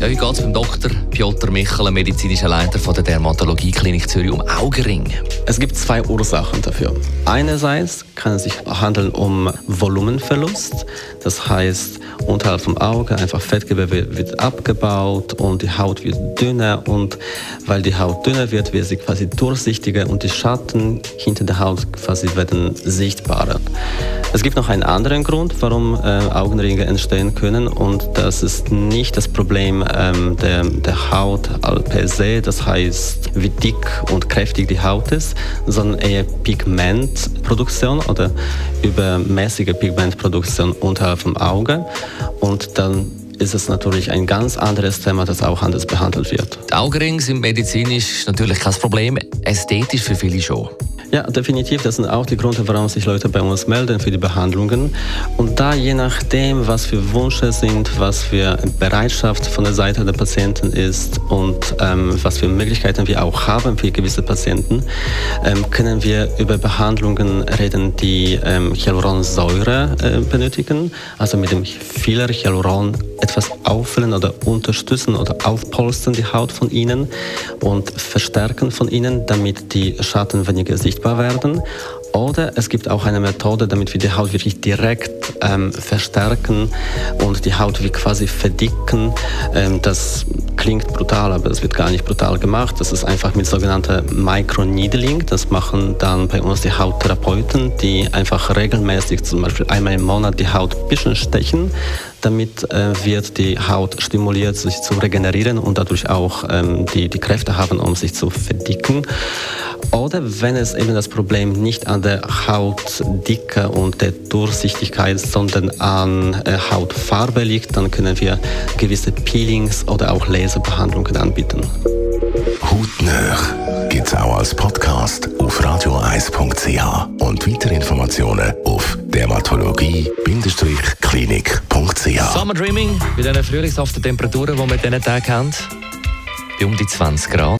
ja, wie geht es beim Dr. Piotr Michel, medizinischer Leiter von der Dermatologie-Klinik Zürich, um Augenring? Es gibt zwei Ursachen dafür. Einerseits kann es sich handeln um Volumenverlust. Das heißt, unterhalb vom Auge einfach Fettgewebe wird abgebaut und die Haut wird dünner. Und weil die Haut dünner wird, wird sie quasi durchsichtiger und die Schatten hinter der Haut quasi werden sichtbarer. Es gibt noch einen anderen Grund, warum äh, Augenringe entstehen können und das ist nicht das Problem ähm, der, der Haut per se, das heißt, wie dick und kräftig die Haut ist, sondern eher Pigmentproduktion oder übermäßige Pigmentproduktion unterhalb vom Auge und dann ist es natürlich ein ganz anderes Thema, das auch anders behandelt wird. Die Augenringe sind medizinisch natürlich kein Problem, ästhetisch für viele schon. Ja, definitiv. Das sind auch die Gründe, warum sich Leute bei uns melden für die Behandlungen. Und da je nachdem, was für Wünsche sind, was für Bereitschaft von der Seite der Patienten ist und ähm, was für Möglichkeiten wir auch haben für gewisse Patienten, ähm, können wir über Behandlungen reden, die ähm, Hyaluronsäure äh, benötigen. Also mit dem vieler Hyaluron etwas auffüllen oder unterstützen oder aufpolstern die Haut von ihnen und verstärken von ihnen, damit die Schatten weniger sichtbar werden. Oder es gibt auch eine Methode, damit wir die Haut wirklich direkt ähm, verstärken und die Haut wie quasi verdicken. Ähm, das klingt brutal, aber es wird gar nicht brutal gemacht. Das ist einfach mit sogenannter Microneedling. Das machen dann bei uns die Hauttherapeuten, die einfach regelmäßig, zum Beispiel einmal im Monat, die Haut ein bisschen stechen. Damit äh, wird die Haut stimuliert, sich zu regenerieren und dadurch auch ähm, die, die Kräfte haben, um sich zu verdicken. Oder wenn es eben das Problem nicht an der Hautdicke und der Durchsichtigkeit, sondern an äh, Hautfarbe liegt, dann können wir gewisse Peelings oder auch Laserbehandlungen anbieten. Hautnöch gibt es auch als Podcast auf radioeis.ch und weitere Informationen auf dermatologie-klinik.ch. Summer Dreaming bei diesen frühlingshaften Temperaturen, die wir in diesen Tagen haben, bei um die 20 Grad.